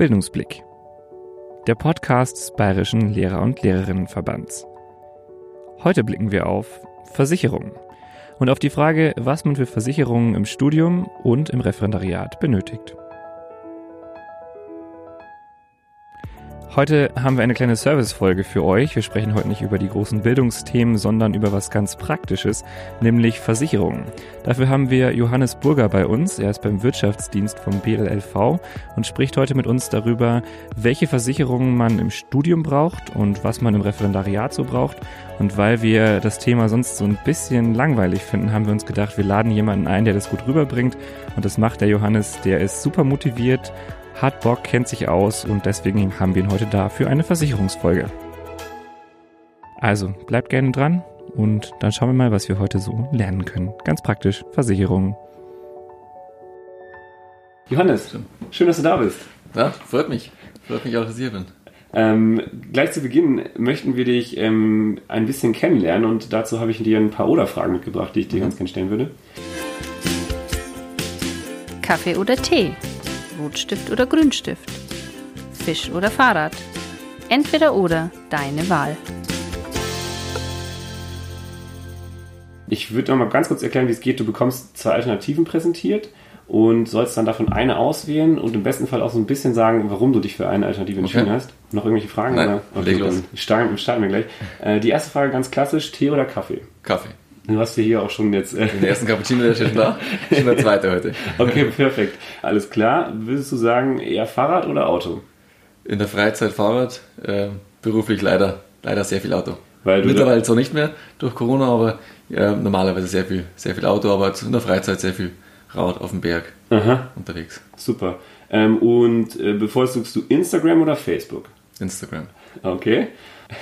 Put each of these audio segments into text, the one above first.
Bildungsblick. Der Podcast des Bayerischen Lehrer- und Lehrerinnenverbands. Heute blicken wir auf Versicherungen und auf die Frage, was man für Versicherungen im Studium und im Referendariat benötigt. Heute haben wir eine kleine Servicefolge für euch. Wir sprechen heute nicht über die großen Bildungsthemen, sondern über was ganz Praktisches, nämlich Versicherungen. Dafür haben wir Johannes Burger bei uns. Er ist beim Wirtschaftsdienst vom BLLV und spricht heute mit uns darüber, welche Versicherungen man im Studium braucht und was man im Referendariat so braucht. Und weil wir das Thema sonst so ein bisschen langweilig finden, haben wir uns gedacht, wir laden jemanden ein, der das gut rüberbringt. Und das macht der Johannes. Der ist super motiviert hat Bock, kennt sich aus und deswegen haben wir ihn heute da für eine Versicherungsfolge. Also bleibt gerne dran und dann schauen wir mal, was wir heute so lernen können. Ganz praktisch, Versicherungen. Johannes, schön, dass du da bist. Ja, freut mich. Freut mich auch, dass ich hier bin. Ähm, gleich zu Beginn möchten wir dich ähm, ein bisschen kennenlernen und dazu habe ich dir ein paar Oder-Fragen mitgebracht, die ich dir mhm. ganz gerne stellen würde. Kaffee oder Tee? Rotstift oder Grünstift, Fisch oder Fahrrad. Entweder oder, deine Wahl. Ich würde noch mal ganz kurz erklären, wie es geht. Du bekommst zwei Alternativen präsentiert und sollst dann davon eine auswählen und im besten Fall auch so ein bisschen sagen, warum du dich für eine Alternative entschieden okay. hast. Noch irgendwelche Fragen? Nein, okay, dann starten, starten wir gleich. Äh, die erste Frage ganz klassisch, Tee oder Kaffee? Kaffee. Du hast ja hier auch schon jetzt. Äh Den ersten Cappuccino, der schon da. Schon der zweite heute. Okay, perfekt. Alles klar. Würdest du sagen, eher Fahrrad oder Auto? In der Freizeit Fahrrad, äh, beruflich leider, leider sehr viel Auto. Weil Mittlerweile zwar nicht mehr durch Corona, aber ja, normalerweise sehr viel, sehr viel Auto, aber in der Freizeit sehr viel Rad auf dem Berg Aha. unterwegs. Super. Ähm, und äh, bevorzugst du Instagram oder Facebook? Instagram. Okay.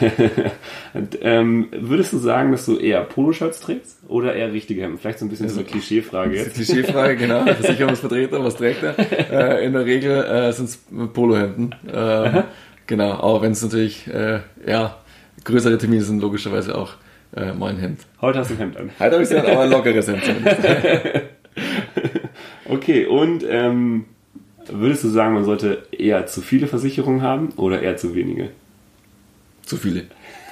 und, ähm, würdest du sagen, dass du eher Poloshirts trägst oder eher richtige Hemden? Vielleicht so ein bisschen also, so eine Klischeefrage jetzt. Klischeefrage, genau. Versicherungsvertreter, was trägt er? Äh, in der Regel äh, sind es Polohemden. Ähm, genau, aber wenn es natürlich äh, ja, größere Termine sind, logischerweise auch äh, mein Hemd. Heute hast du ein Hemd an. Heute habe ich es aber ein lockeres Hemd. okay, und ähm, würdest du sagen, man sollte eher zu viele Versicherungen haben oder eher zu wenige? Zu viele.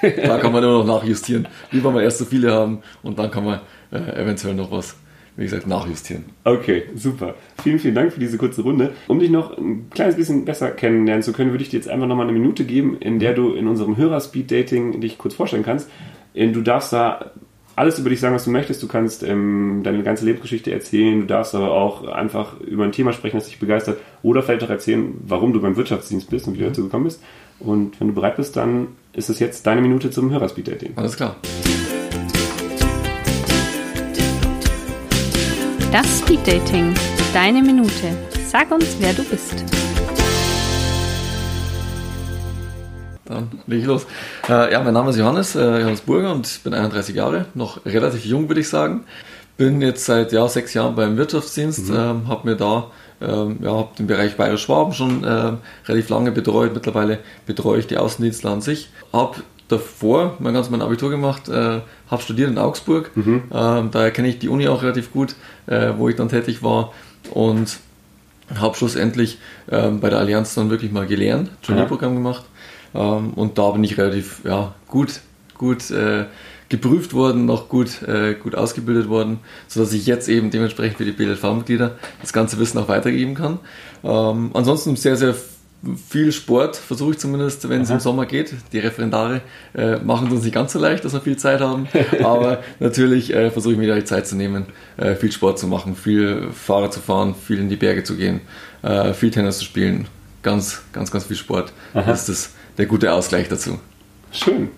Da kann man nur noch nachjustieren. Lieber mal erst zu viele haben und dann kann man äh, eventuell noch was, wie gesagt, nachjustieren. Okay, super. Vielen, vielen Dank für diese kurze Runde. Um dich noch ein kleines bisschen besser kennenlernen zu können, würde ich dir jetzt einfach nochmal eine Minute geben, in der du in unserem Hörer-Speed-Dating dich kurz vorstellen kannst. Du darfst da alles über dich sagen, was du möchtest. Du kannst ähm, deine ganze Lebensgeschichte erzählen. Du darfst aber auch einfach über ein Thema sprechen, das dich begeistert. Oder vielleicht auch erzählen, warum du beim Wirtschaftsdienst bist und wie du dazu gekommen bist. Und wenn du bereit bist, dann ist es jetzt deine Minute zum Hörerspeed-Dating. Alles klar. Das Speed-Dating. Deine Minute. Sag uns, wer du bist. Dann lege ich los. Äh, ja, mein Name ist Johannes, äh, Johannes Burger und ich bin 31 Jahre, noch relativ jung, würde ich sagen. Bin jetzt seit ja, sechs Jahren beim Wirtschaftsdienst, mhm. ähm, habe mir da ähm, ja, habe den Bereich Bayerisch-Schwaben schon äh, relativ lange betreut. Mittlerweile betreue ich die Außendienstler an sich. Habe davor mein ganz mein Abitur gemacht, äh, habe studiert in Augsburg. Mhm. Ähm, daher kenne ich die Uni auch relativ gut, äh, wo ich dann tätig war. Und habe schlussendlich ähm, bei der Allianz dann wirklich mal gelernt, Trainee-Programm gemacht. Ähm, und da bin ich relativ ja, gut, gut äh, geprüft worden, noch gut, äh, gut ausgebildet worden, sodass ich jetzt eben dementsprechend für die BLV-Mitglieder das ganze Wissen auch weitergeben kann. Ähm, ansonsten sehr, sehr viel Sport, versuche ich zumindest, wenn es im Sommer geht. Die Referendare äh, machen es uns nicht ganz so leicht, dass wir viel Zeit haben, aber natürlich äh, versuche ich mir die Zeit zu nehmen, äh, viel Sport zu machen, viel Fahrrad zu fahren, viel in die Berge zu gehen, äh, viel Tennis zu spielen. Ganz, ganz, ganz viel Sport. Aha. Das ist der gute Ausgleich dazu. Schön.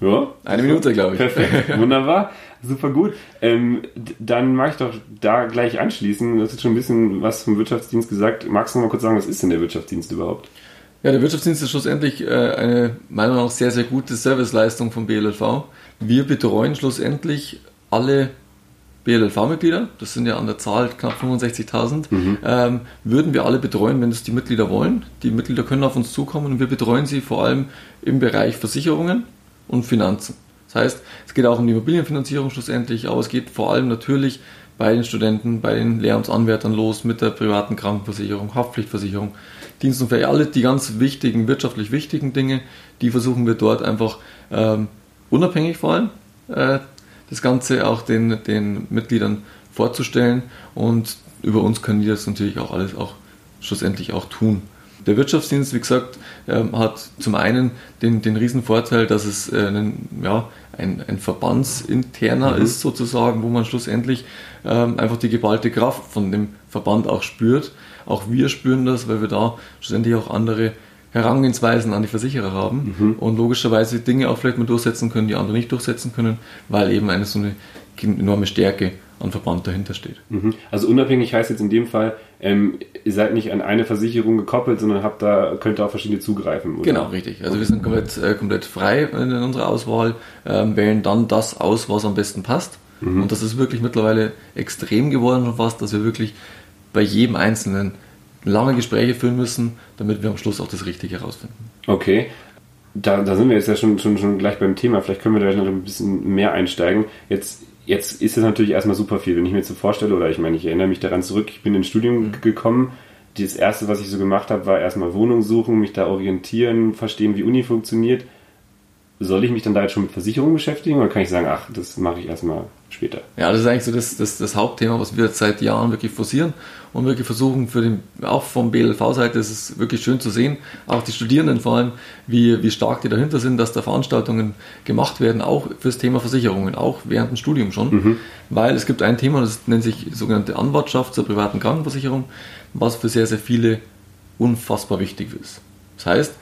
Ja. Eine Minute, glaube ich. Perfekt. Wunderbar. Super gut. Ähm, dann mag ich doch da gleich anschließen. Du hast jetzt schon ein bisschen was vom Wirtschaftsdienst gesagt. Magst du noch mal kurz sagen, was ist denn der Wirtschaftsdienst überhaupt? Ja, der Wirtschaftsdienst ist schlussendlich äh, eine meiner Meinung nach sehr, sehr gute Serviceleistung vom BLLV. Wir betreuen schlussendlich alle BLLV-Mitglieder, das sind ja an der Zahl knapp 65.000, mhm. ähm, würden wir alle betreuen, wenn es die Mitglieder wollen. Die Mitglieder können auf uns zukommen und wir betreuen sie vor allem im Bereich Versicherungen und Finanzen. Das heißt, es geht auch um die Immobilienfinanzierung schlussendlich, aber es geht vor allem natürlich bei den Studenten, bei den Lehramtsanwärtern los mit der privaten Krankenversicherung, Haftpflichtversicherung, Dienstunfähig, alle die ganz wichtigen, wirtschaftlich wichtigen Dinge, die versuchen wir dort einfach ähm, unabhängig vor allem äh, das Ganze auch den, den Mitgliedern vorzustellen und über uns können die das natürlich auch alles auch schlussendlich auch tun. Der Wirtschaftsdienst, wie gesagt, ähm, hat zum einen den, den riesen Vorteil, dass es äh, einen, ja, ein, ein Verbandsinterner mhm. ist sozusagen, wo man schlussendlich ähm, einfach die geballte Kraft von dem Verband auch spürt. Auch wir spüren das, weil wir da schlussendlich auch andere Herangehensweisen an die Versicherer haben mhm. und logischerweise Dinge auch vielleicht mal durchsetzen können, die andere nicht durchsetzen können, weil eben eine so eine enorme Stärke an Verband dahinter steht. Mhm. Also unabhängig heißt jetzt in dem Fall, ähm, ihr seid nicht an eine Versicherung gekoppelt, sondern habt da, könnt da auf verschiedene zugreifen. Oder? Genau, richtig. Also wir sind komplett, äh, komplett frei in unserer Auswahl, äh, wählen dann das aus, was am besten passt. Mhm. Und das ist wirklich mittlerweile extrem geworden schon fast, dass wir wirklich bei jedem Einzelnen lange Gespräche führen müssen, damit wir am Schluss auch das Richtige herausfinden. Okay. Da, da sind wir jetzt ja schon, schon, schon gleich beim Thema. Vielleicht können wir da noch ein bisschen mehr einsteigen. Jetzt, jetzt ist es natürlich erstmal super viel. Wenn ich mir jetzt so vorstelle, oder ich meine, ich erinnere mich daran zurück, ich bin ins Studium mhm. gekommen. Das erste, was ich so gemacht habe, war erstmal Wohnung suchen, mich da orientieren, verstehen, wie Uni funktioniert soll ich mich dann da jetzt schon mit Versicherungen beschäftigen oder kann ich sagen, ach, das mache ich erstmal später? Ja, das ist eigentlich so das, das, das Hauptthema, was wir seit Jahren wirklich forcieren und wirklich versuchen, für den, auch vom BLV-Seite ist es wirklich schön zu sehen, auch die Studierenden vor allem, wie, wie stark die dahinter sind, dass da Veranstaltungen gemacht werden, auch fürs Thema Versicherungen, auch während dem Studium schon, mhm. weil es gibt ein Thema, das nennt sich sogenannte Anwartschaft zur privaten Krankenversicherung, was für sehr, sehr viele unfassbar wichtig ist. Das heißt,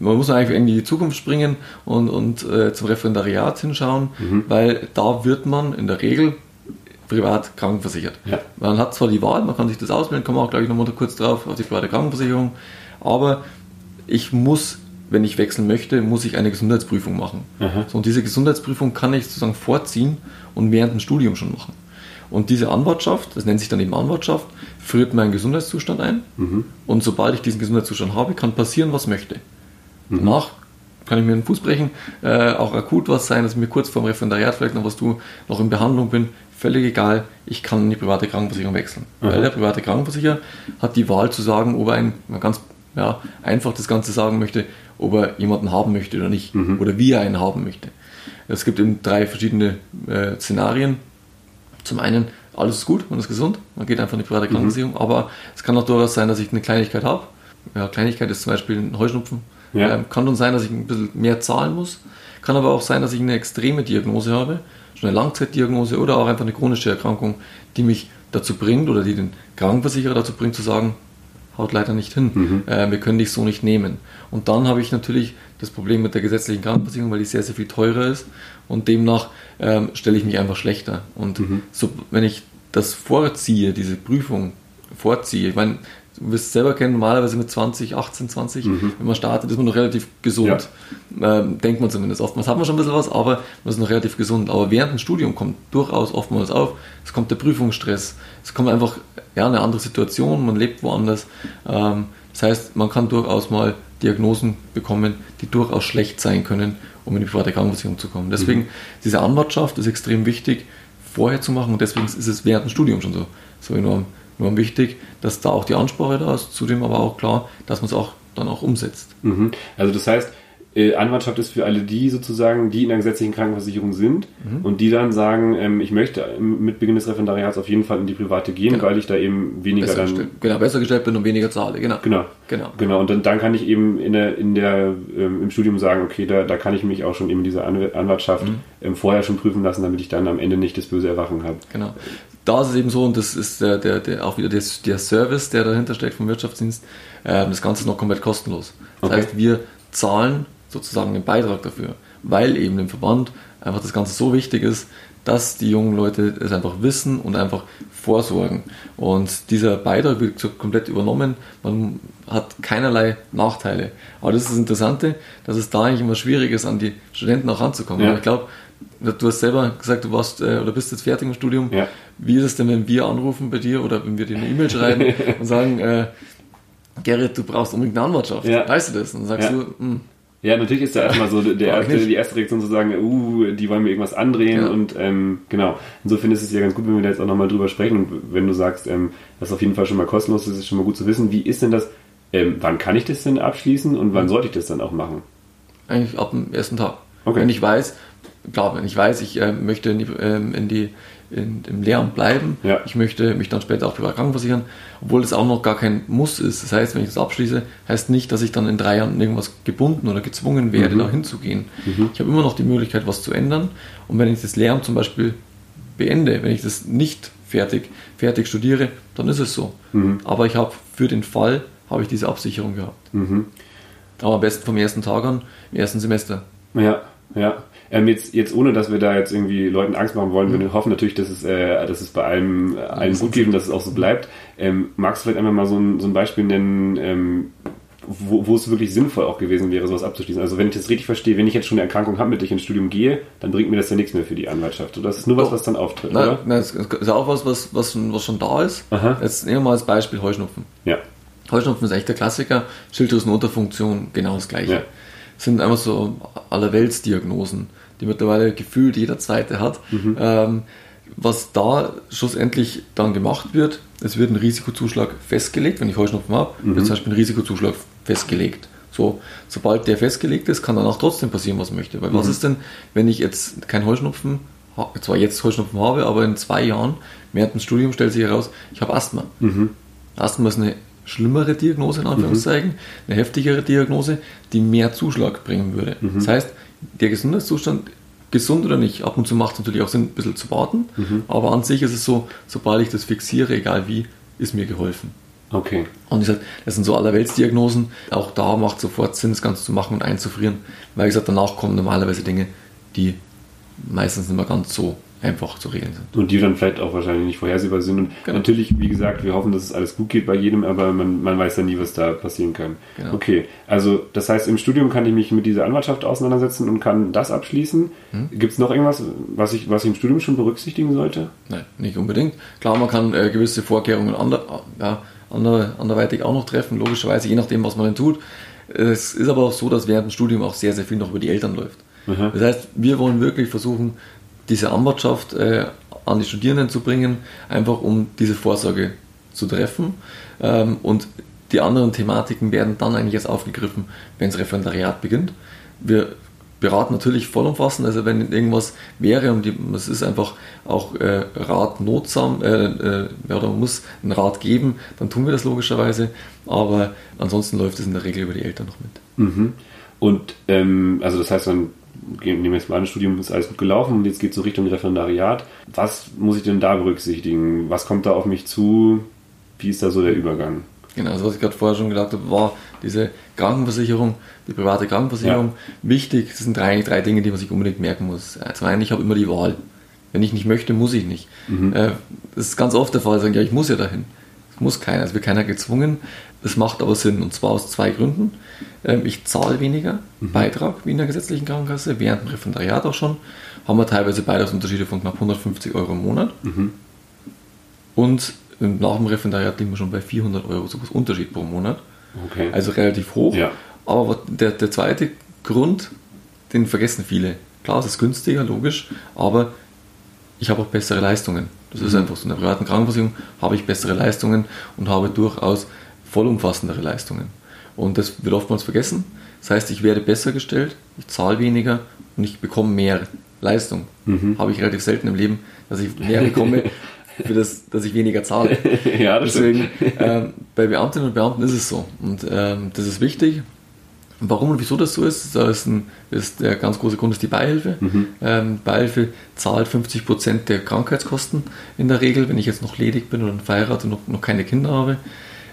man muss eigentlich in die Zukunft springen und, und äh, zum Referendariat hinschauen, mhm. weil da wird man in der Regel privat krankenversichert. Ja. Man hat zwar die Wahl, man kann sich das auswählen, kommen wir auch gleich nochmal kurz drauf auf die private Krankenversicherung, aber ich muss, wenn ich wechseln möchte, muss ich eine Gesundheitsprüfung machen. So, und diese Gesundheitsprüfung kann ich sozusagen vorziehen und während dem Studium schon machen. Und diese Anwartschaft, das nennt sich dann eben Anwartschaft, führt meinen Gesundheitszustand ein. Mhm. Und sobald ich diesen Gesundheitszustand habe, kann passieren, was möchte. Mhm. Danach kann ich mir den Fuß brechen, äh, auch akut was sein, dass ich mir kurz vor dem Referendariat vielleicht noch was tue, noch in Behandlung bin, völlig egal, ich kann in die private Krankenversicherung wechseln. Mhm. Weil der private Krankenversicherer hat die Wahl zu sagen, ob er ein, ganz ja, einfach das Ganze sagen möchte, ob er jemanden haben möchte oder nicht, mhm. oder wie er einen haben möchte. Es gibt eben drei verschiedene äh, Szenarien. Zum einen, alles ist gut, man ist gesund, man geht einfach in die private mhm. Krankenversicherung, aber es kann auch durchaus sein, dass ich eine Kleinigkeit habe. Ja, Kleinigkeit ist zum Beispiel ein Heuschnupfen ja. Ähm, kann dann sein, dass ich ein bisschen mehr zahlen muss. Kann aber auch sein, dass ich eine extreme Diagnose habe, schon eine Langzeitdiagnose oder auch einfach eine chronische Erkrankung, die mich dazu bringt oder die den Krankenversicherer dazu bringt zu sagen, haut leider nicht hin, mhm. äh, wir können dich so nicht nehmen. Und dann habe ich natürlich das Problem mit der gesetzlichen Krankenversicherung, weil die sehr, sehr viel teurer ist und demnach ähm, stelle ich mich einfach schlechter. Und mhm. so, wenn ich das vorziehe, diese Prüfung vorziehe, ich meine, du wirst es selber kennen, normalerweise mit 20, 18, 20, mhm. wenn man startet, ist man noch relativ gesund. Ja. Ähm, denkt man zumindest. Oftmals hat man schon ein bisschen was, aber man ist noch relativ gesund. Aber während dem Studium kommt durchaus oftmals auf, es kommt der Prüfungsstress, es kommt einfach ja, eine andere Situation, man lebt woanders. Ähm, das heißt, man kann durchaus mal Diagnosen bekommen, die durchaus schlecht sein können, um in die private Krankenversicherung zu kommen. Deswegen, mhm. diese Anwartschaft ist extrem wichtig, vorher zu machen und deswegen ist es während dem Studium schon so, so enorm nur wichtig, dass da auch die Ansprache da ist, zudem aber auch klar, dass man es auch dann auch umsetzt. Mhm. Also das heißt, äh, Anwartschaft ist für alle die sozusagen, die in der gesetzlichen Krankenversicherung sind mhm. und die dann sagen, ähm, ich möchte mit Beginn des Referendariats auf jeden Fall in die private gehen, genau. weil ich da eben weniger besser dann... Gestellt. Genau, besser gestellt bin und weniger zahle, genau. Genau, genau. genau. Und dann, dann kann ich eben in der, in der, ähm, im Studium sagen, okay, da, da kann ich mich auch schon eben diese Anwartschaft mhm. ähm, vorher schon prüfen lassen, damit ich dann am Ende nicht das böse Erwachen habe. Genau da ist es eben so, und das ist der, der, der auch wieder der, der Service, der dahinter steckt vom Wirtschaftsdienst, äh, das Ganze ist noch komplett kostenlos. Das okay. heißt, wir zahlen sozusagen den Beitrag dafür, weil eben dem Verband einfach das Ganze so wichtig ist, dass die jungen Leute es einfach wissen und einfach vorsorgen. Und dieser Beitrag wird so komplett übernommen. Man hat keinerlei Nachteile. Aber das ist das Interessante, dass es da eigentlich immer schwierig ist, an die Studenten auch ranzukommen. Ja. Ich glaube, Du hast selber gesagt, du warst äh, oder bist jetzt fertig im Studium. Ja. Wie ist es denn, wenn wir anrufen bei dir oder wenn wir dir eine E-Mail schreiben und sagen, äh, Gerrit, du brauchst unbedingt eine Anwartschaft. Ja. Weißt du das? Und dann sagst ja. du, hm, Ja, natürlich ist da erstmal so der erste, die erste Reaktion zu sagen, uh, die wollen mir irgendwas andrehen Ja. und ähm, genau. Insofern ist es ja ganz gut, wenn wir da jetzt auch nochmal drüber sprechen und wenn du sagst, ähm, das ist auf jeden Fall schon mal kostenlos, das ist schon mal gut zu wissen. Wie ist denn das, ähm, wann kann ich das denn abschließen und wann sollte ich das dann auch machen? Eigentlich ab dem ersten Tag. Okay. Wenn ich weiß, klar, wenn ich weiß, ich äh, möchte in die, ähm, in die in, im Lehramt bleiben, Ja. ich möchte mich dann später auch privat krankenversichern, obwohl das auch noch gar kein Muss ist. Das heißt, wenn ich das abschließe, heißt nicht, dass ich dann in drei Jahren irgendwas gebunden oder gezwungen werde, Mhm. da hinzugehen. Ich habe immer noch die Möglichkeit, was zu ändern. Und wenn ich das Lehramt zum Beispiel beende, wenn ich das nicht fertig, fertig studiere, dann ist es so. Mhm. Aber ich habe für den Fall, habe ich diese Absicherung gehabt. Mhm. Aber am besten vom ersten Tag an, im ersten Semester. Ja, ja. Ähm, jetzt, jetzt ohne, dass wir da jetzt irgendwie Leuten Angst machen wollen, Mhm. wir hoffen natürlich, dass es, äh, dass es bei allem, äh, allen gut geht und dass es auch so bleibt. Ähm, magst du vielleicht einmal mal so ein, so ein Beispiel nennen, ähm, wo, wo es wirklich sinnvoll auch gewesen wäre, sowas abzuschließen? Also wenn ich das richtig verstehe, wenn ich jetzt schon eine Erkrankung habe, mit der ich ins Studium gehe, dann bringt mir das ja nichts mehr für die Anwaltschaft. Oder das ist nur was, was dann auftritt, Nein, oder? nein, das ist auch was, was, was, schon, was schon da ist. Aha. Jetzt nehmen wir mal als Beispiel Heuschnupfen. Ja. Heuschnupfen ist echt der Klassiker. Schilddrüsenunterfunktion, genau das Gleiche. Ja. Sind einfach so Allerweltsdiagnosen, die mittlerweile gefühlt jeder Zweite hat. Ähm, was da schlussendlich dann gemacht wird, es wird ein Risikozuschlag festgelegt. Wenn ich Heuschnupfen habe, wird zum Beispiel ein Risikozuschlag festgelegt. So, sobald der festgelegt ist, kann danach trotzdem passieren, was möchte. Weil was ist denn, wenn ich jetzt kein Heuschnupfen, zwar jetzt Heuschnupfen habe, aber in zwei Jahren, während dem Studium stellt sich heraus, ich habe Asthma. Asthma ist eine schlimmere Diagnose in Anführungszeichen, eine heftigere Diagnose, die mehr Zuschlag bringen würde. Das heißt, der Gesundheitszustand, gesund oder nicht, ab und zu macht es natürlich auch Sinn, ein bisschen zu warten, aber an sich ist es so, sobald ich das fixiere, egal wie, ist mir geholfen. Okay. Und ich sag, das sind so Allerweltsdiagnosen. Auch da macht sofort Sinn, das Ganze zu machen und einzufrieren. Weil wie gesagt, danach kommen normalerweise Dinge, die meistens nicht mehr ganz so einfach zu regeln sind. Und die dann vielleicht auch wahrscheinlich nicht vorhersehbar sind. Und Genau. natürlich, wie gesagt, wir hoffen, dass es alles gut geht bei jedem, aber man, man weiß ja nie, was da passieren kann. Genau. Okay, also das heißt, im Studium kann ich mich mit dieser Anwaltschaft auseinandersetzen und kann das abschließen. Hm? Gibt es noch irgendwas, was ich, was ich im Studium schon berücksichtigen sollte? Nein, nicht unbedingt. Klar, man kann äh, gewisse Vorkehrungen ander, ja, ander, anderweitig auch noch treffen, logischerweise, je nachdem, was man denn tut. Es ist aber auch so, dass während dem Studium auch sehr, sehr viel noch über die Eltern läuft. Das heißt, wir wollen wirklich versuchen, diese Anwartschaft äh, an die Studierenden zu bringen, einfach um diese Vorsorge zu treffen. Ähm, und die anderen Thematiken werden dann eigentlich erst aufgegriffen, wenn das Referendariat beginnt. Wir beraten natürlich vollumfassend, also wenn irgendwas wäre und es ist einfach auch äh, Rat notsam, äh, äh, oder man muss einen Rat geben, dann tun wir das logischerweise, aber ansonsten läuft es in der Regel über die Eltern noch mit. Mhm. Und ähm, also das heißt dann, nehmen jetzt mal an, das Studium ist alles gut gelaufen und jetzt geht es so Richtung Referendariat. Was muss ich denn da berücksichtigen? Was kommt da auf mich zu? Wie ist da so der Übergang? Genau, also was ich gerade vorher schon gesagt habe, war diese Krankenversicherung, die private Krankenversicherung. Wichtig, das sind drei, drei Dinge, die man sich unbedingt merken muss. Äh, Zum einen, ich habe immer die Wahl. Wenn ich nicht möchte, muss ich nicht. Äh, Das ist ganz oft der Fall, sagen, ja, ich muss ja dahin. Es muss keiner, es wird keiner gezwungen. Es macht aber Sinn, und zwar aus zwei Gründen. Ähm, Ich zahle weniger Beitrag wie in der gesetzlichen Krankenkasse, während dem Referendariat auch schon. Haben wir teilweise Beitragsunterschiede von knapp 150 Euro im Monat. Und ähm, nach dem Referendariat liegen wir schon bei 400 Euro sowas Unterschied pro Monat. Okay. Also relativ hoch. Ja. Aber was- der, der zweite Grund, den vergessen viele. Klar, es ist günstiger, logisch, aber ich habe auch bessere Leistungen. Das ist einfach so. In der privaten Krankenversicherung habe ich bessere Leistungen und habe durchaus vollumfassendere Leistungen. Und das wird oftmals vergessen. Das heißt, ich werde besser gestellt, ich zahle weniger und ich bekomme mehr Leistung. Habe ich relativ selten im Leben, dass ich mehr bekomme, für das, dass ich weniger zahle. ja, Deswegen, ähm, bei Beamtinnen und Beamten ist es so. Und ähm, das ist wichtig. Und Warum und wieso das so ist, da ist, ein, ist der ganz große Grund ist die Beihilfe. Ähm, Beihilfe zahlt 50% der Krankheitskosten in der Regel, wenn ich jetzt noch ledig bin oder verheiratet und noch, noch keine Kinder habe,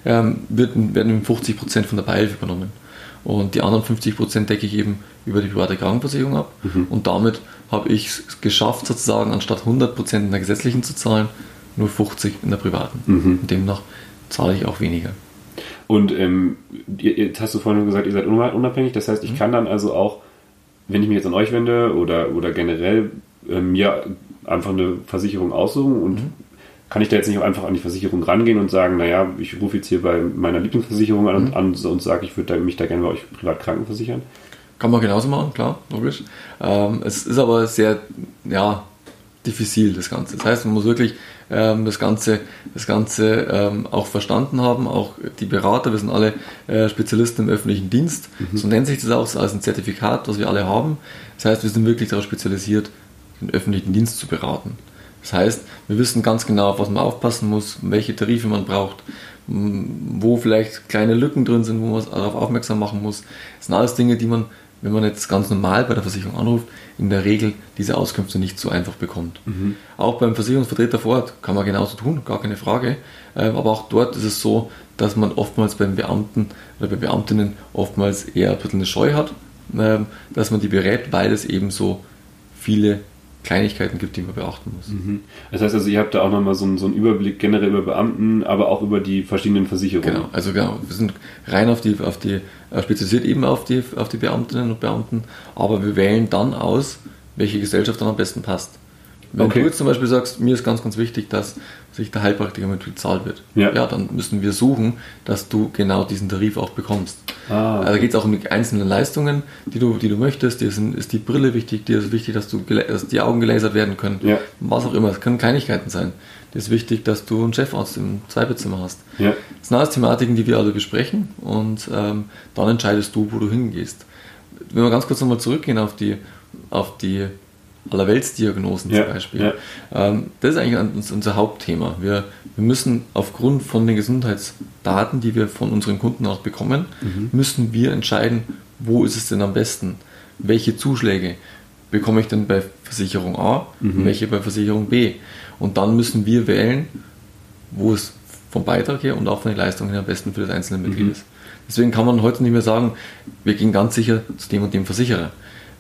ähm, wird, werden 50% von der Beihilfe übernommen. Und die anderen 50% decke ich eben über die private Krankenversicherung ab. Und damit habe ich es geschafft, sozusagen anstatt 100% in der gesetzlichen zu zahlen, nur 50 in der privaten. Und demnach zahle ich auch weniger. Und ähm, ihr, jetzt hast du vorhin gesagt, ihr seid unabhängig. Das heißt, ich Mhm. kann dann also auch, wenn ich mich jetzt an euch wende oder, oder generell äh, mir einfach eine Versicherung aussuchen und Mhm. Kann ich da jetzt nicht auch einfach an die Versicherung rangehen und sagen, naja, ich rufe jetzt hier bei meiner Lieblingsversicherung an, Mhm. und, an und sage, ich würde mich da gerne bei euch privat krankenversichern? Kann man genauso machen, klar, logisch. Ähm, es ist aber sehr, ja, diffizil, das Ganze. Das heißt, man muss wirklich ähm, das Ganze, das Ganze ähm, auch verstanden haben, auch die Berater, wir sind alle äh, Spezialisten im öffentlichen Dienst, mhm. so nennt sich das auch als ein Zertifikat, was wir alle haben. Das heißt, wir sind wirklich darauf spezialisiert, den öffentlichen Dienst zu beraten. Das heißt, wir wissen ganz genau, auf was man aufpassen muss, welche Tarife man braucht, wo vielleicht kleine Lücken drin sind, wo man darauf aufmerksam machen muss. Das sind alles Dinge, die man, wenn man jetzt ganz normal bei der Versicherung anruft, in der Regel diese Auskünfte nicht so einfach bekommt. Mhm. Auch beim Versicherungsvertreter vor Ort kann man genauso tun, gar keine Frage. Ähm, aber auch dort ist es so, dass man oftmals beim Beamten oder bei Beamtinnen oftmals eher ein bisschen eine Scheu hat, ähm, dass man die berät, weil es eben so viele Kleinigkeiten gibt, die man beachten muss. Mhm. Das heißt also, ihr habt da auch nochmal so, einen, so einen Überblick generell über Beamten, aber auch über die verschiedenen Versicherungen. Genau, also genau, wir sind rein auf die, auf die äh, spezialisiert eben auf die, auf die Beamtinnen und Beamten, aber wir wählen dann aus, welche Gesellschaft dann am besten passt. Wenn okay. du jetzt zum Beispiel sagst, mir ist ganz, ganz wichtig, dass sich der Heilpraktiker mit bezahlt wird, ja. ja, dann müssen wir suchen, dass du genau diesen Tarif auch bekommst. Ah, okay. Also geht es auch um die einzelnen Leistungen, die du, die du möchtest. Dir ist die Brille wichtig, dir ist wichtig, dass, du, dass die Augen gelasert werden können. Ja. Was auch immer, es können Kleinigkeiten sein. Dir ist wichtig, dass du einen Chefarzt im Zweibezimmer hast. Ja. Das sind alles Thematiken, die wir alle besprechen und ähm, dann entscheidest du, wo du hingehst. Wenn wir ganz kurz nochmal zurückgehen auf die, auf die Allerweltsdiagnosen ja, zum Beispiel. Ja. Ähm, das ist eigentlich unser Hauptthema. Wir, wir müssen aufgrund von den Gesundheitsdaten, die wir von unseren Kunden auch bekommen, mhm. müssen wir entscheiden, wo ist es denn am besten? Welche Zuschläge bekomme ich denn bei Versicherung A mhm. und welche bei Versicherung B? Und dann müssen wir wählen, wo es vom Beitrag her und auch von den Leistungen her am besten für das einzelne Mitglied mhm. ist. Deswegen kann man heute nicht mehr sagen, wir gehen ganz sicher zu dem und dem Versicherer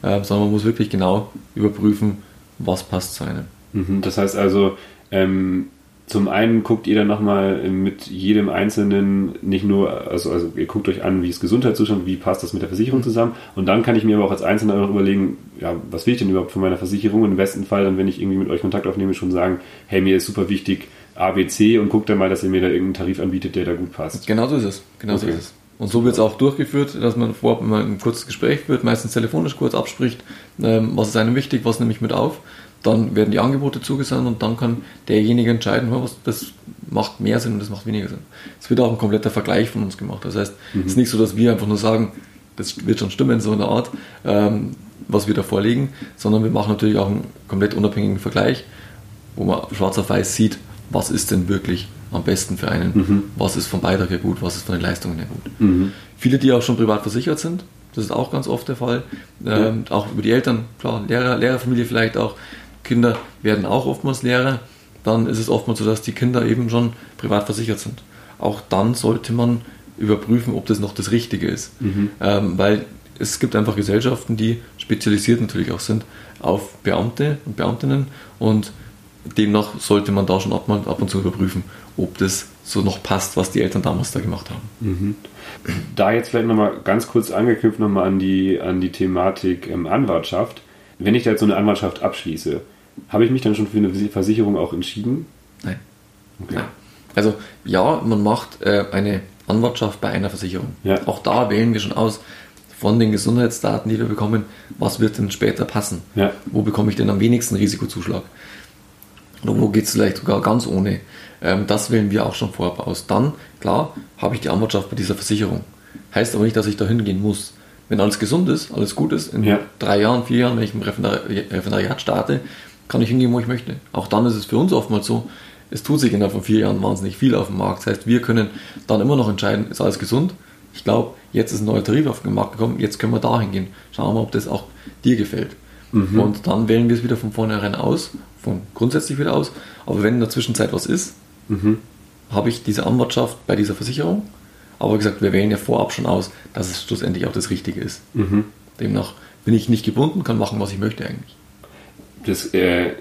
äh, sondern man muss wirklich genau überprüfen, was passt zu einem. Mhm, das heißt also, ähm, zum einen guckt ihr dann nochmal mit jedem Einzelnen nicht nur, also, also ihr guckt euch an, wie ist Gesundheitszustand, wie passt das mit der Versicherung mhm. zusammen und dann kann ich mir aber auch als Einzelner auch überlegen, ja, was will ich denn überhaupt von meiner Versicherung und im besten Fall dann, wenn ich irgendwie mit euch Kontakt aufnehme, schon sagen, hey, mir ist super wichtig ABC und guckt dann mal, dass ihr mir da irgendeinen Tarif anbietet, der da gut passt. Genau so ist es, genau okay. so ist es. Und so wird es auch durchgeführt, dass man vorab immer ein kurzes Gespräch führt, meistens telefonisch kurz abspricht, ähm, was ist einem wichtig, was nehme ich mit auf. Dann werden die Angebote zugesandt und dann kann derjenige entscheiden, was, das macht mehr Sinn und das macht weniger Sinn. Es wird auch ein kompletter Vergleich von uns gemacht. Das heißt, mhm. es ist nicht so, dass wir einfach nur sagen, das wird schon stimmen, so eine Art, ähm, was wir da vorlegen, sondern wir machen natürlich auch einen komplett unabhängigen Vergleich, wo man schwarz auf weiß sieht, was ist denn wirklich am besten für einen, mhm. was ist vom Beitrag her gut, was ist von den Leistungen her gut. Mhm. Viele, die auch schon privat versichert sind, das ist auch ganz oft der Fall. Ähm, auch über die Eltern, klar, Lehrer, Lehrerfamilie vielleicht auch. Kinder werden auch oftmals Lehrer. Dann ist es oftmals so, dass die Kinder eben schon privat versichert sind. Auch dann sollte man überprüfen, ob das noch das Richtige ist. Mhm. Ähm, weil es gibt einfach Gesellschaften, die spezialisiert natürlich auch sind auf Beamte und Beamtinnen und demnach sollte man da schon ab, ab und zu überprüfen, ob das so noch passt, was die Eltern damals da gemacht haben. Mhm. Da jetzt vielleicht nochmal ganz kurz angeknüpft nochmal an die, an die Thematik ähm, Anwartschaft. Wenn ich da jetzt so eine Anwartschaft abschließe, habe ich mich dann schon für eine Versicherung auch entschieden? Nein. Okay. Nein. Also ja, man macht äh, eine Anwartschaft bei einer Versicherung. Ja. Auch da wählen wir schon aus von den Gesundheitsdaten, die wir bekommen, was wird denn später passen? Ja. Wo bekomme ich denn am wenigsten Risikozuschlag? Oder wo geht es vielleicht sogar ganz ohne? Ähm, das wählen wir auch schon vorab aus. Dann, klar, habe ich die Anwartschaft bei dieser Versicherung. Heißt aber nicht, dass ich da hingehen muss. Wenn alles gesund ist, alles gut ist, in ja. drei Jahren, vier Jahren, wenn ich im Referendariat starte, kann ich hingehen, wo ich möchte. Auch dann ist es für uns oftmals so, es tut sich innerhalb von vier Jahren wahnsinnig viel auf dem Markt. Das heißt, wir können dann immer noch entscheiden, ist alles gesund? Ich glaube, jetzt ist ein neuer Tarif auf den Markt gekommen, jetzt können wir da hingehen. Schauen wir mal, ob das auch dir gefällt. Mhm. Und dann wählen wir es wieder von vornherein aus, von grundsätzlich wieder aus. Aber wenn in der Zwischenzeit was ist, mhm. habe ich diese Anwartschaft bei dieser Versicherung. Aber wie gesagt, wir wählen ja vorab schon aus, dass es schlussendlich auch das Richtige ist. Mhm. Demnach bin ich nicht gebunden, kann machen, was ich möchte eigentlich. Das äh,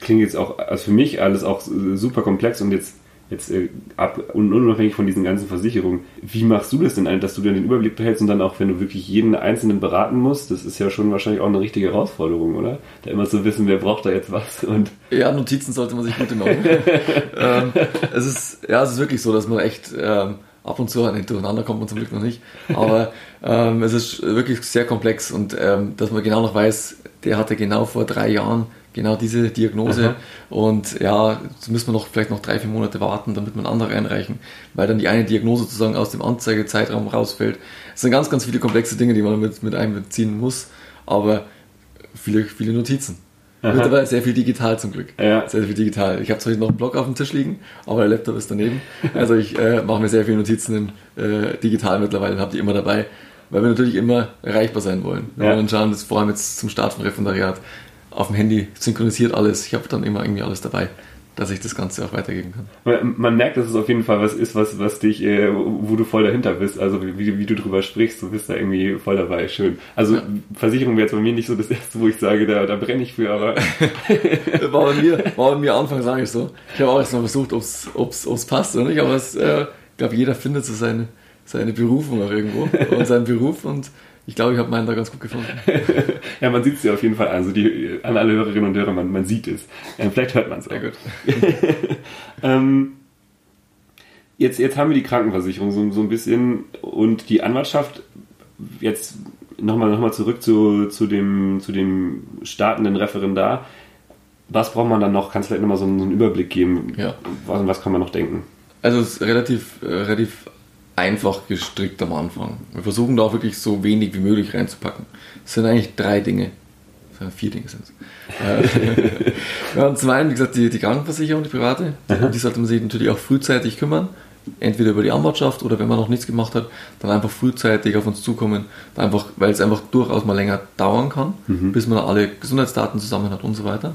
klingt jetzt auch, also für mich alles auch super komplex und jetzt jetzt äh, ab, unabhängig von diesen ganzen Versicherungen, wie machst du das denn, dass du dann den Überblick behältst und dann auch, wenn du wirklich jeden Einzelnen beraten musst, das ist ja schon wahrscheinlich auch eine richtige Herausforderung, oder? Da immer zu wissen, wer braucht da jetzt was und... Ja, Notizen sollte man sich gut machen. ähm, es ist, ja, es ist wirklich so, dass man echt ähm, ab und zu, nicht durcheinander kommt man zum Glück noch nicht, aber ähm, es ist wirklich sehr komplex und ähm, dass man genau noch weiß, der hatte genau vor drei Jahren genau diese Diagnose Aha. und ja, jetzt müssen wir noch vielleicht noch drei, vier Monate warten, damit wir eine andere einreichen, weil dann die eine Diagnose sozusagen aus dem Anzeigezeitraum rausfällt. Es sind ganz, ganz viele komplexe Dinge, die man mit, mit einbeziehen muss, aber viele, viele Notizen. Aha. Mittlerweile sehr viel digital zum Glück. Ja. Sehr, viel digital. Ich habe zwar noch einen Blog auf dem Tisch liegen, aber der Laptop ist daneben. Also ich äh, mache mir sehr viele Notizen in, äh, digital mittlerweile und habe die immer dabei, weil wir natürlich immer erreichbar sein wollen. Wir ja. wollen schauen, dass vor allem jetzt zum Start vom Referendariat auf dem Handy synchronisiert alles. Ich habe dann immer irgendwie alles dabei dass ich das Ganze auch weitergeben kann. Man merkt, dass es auf jeden Fall was ist, was, was dich, äh, wo du voll dahinter bist. Also wie, wie du drüber sprichst, du bist da irgendwie voll dabei. Schön. Also ja. Versicherung wäre jetzt bei mir nicht so das erste, wo ich sage, da, da brenne ich für, aber. war bei mir, war bei mir anfangs sage ich so. Ich habe auch erst mal versucht, ob es passt oder nicht, aber äh, ich glaube, jeder findet so seine, seine Berufung auch irgendwo und seinen Beruf und ich glaube, ich habe meinen da ganz gut gefunden. ja, man sieht es ja auf jeden Fall. Also die, an alle Hörerinnen und Hörer, man, man sieht es. Äh, vielleicht hört man es auch. Sehr gut. ähm, jetzt, jetzt haben wir die Krankenversicherung so, so ein bisschen und die Anwaltschaft. Jetzt nochmal noch mal zurück zu, zu, dem, zu dem startenden Referendar. Was braucht man dann noch? Kannst du vielleicht nochmal so, einen, so einen Überblick geben? Ja. Was, was kann man noch denken? Also es ist relativ, äh, relativ einfach gestrickt am Anfang. Wir versuchen da auch wirklich so wenig wie möglich reinzupacken. Es sind eigentlich drei Dinge. Vier Dinge sind es. ja, und zum einen, wie gesagt, die, die Krankenversicherung, die private, die sollte man sich natürlich auch frühzeitig kümmern. Entweder über die Anwartschaft oder wenn man noch nichts gemacht hat, dann einfach frühzeitig auf uns zukommen, einfach, weil es einfach durchaus mal länger dauern kann, mhm. bis man alle Gesundheitsdaten zusammen hat und so weiter.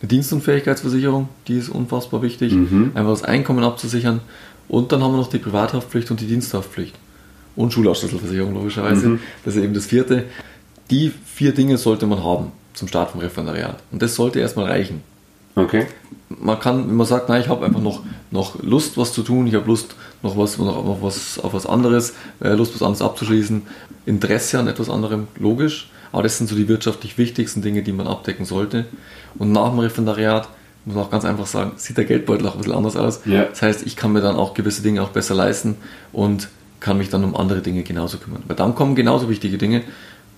Eine Dienstunfähigkeitsversicherung, die ist unfassbar wichtig, mhm. einfach das Einkommen abzusichern und dann haben wir noch die Privathaftpflicht und die Diensthaftpflicht. Und Schulausschlüsselversicherung logischerweise. Mhm. Das ist eben das vierte. Die vier Dinge sollte man haben zum Start vom Referendariat. Und das sollte erstmal reichen. Okay. Man kann, wenn man sagt, nein, ich habe einfach noch, noch Lust, was zu tun, ich habe Lust, noch was, noch, noch was auf was anderes, äh, Lust, was anderes abzuschließen, Interesse an etwas anderem, logisch. Aber das sind so die wirtschaftlich wichtigsten Dinge, die man abdecken sollte. Und nach dem Referendariat muss man auch ganz einfach sagen, sieht der Geldbeutel auch ein bisschen anders aus. Ja. Das heißt, ich kann mir dann auch gewisse Dinge auch besser leisten und kann mich dann um andere Dinge genauso kümmern. Weil dann kommen genauso wichtige Dinge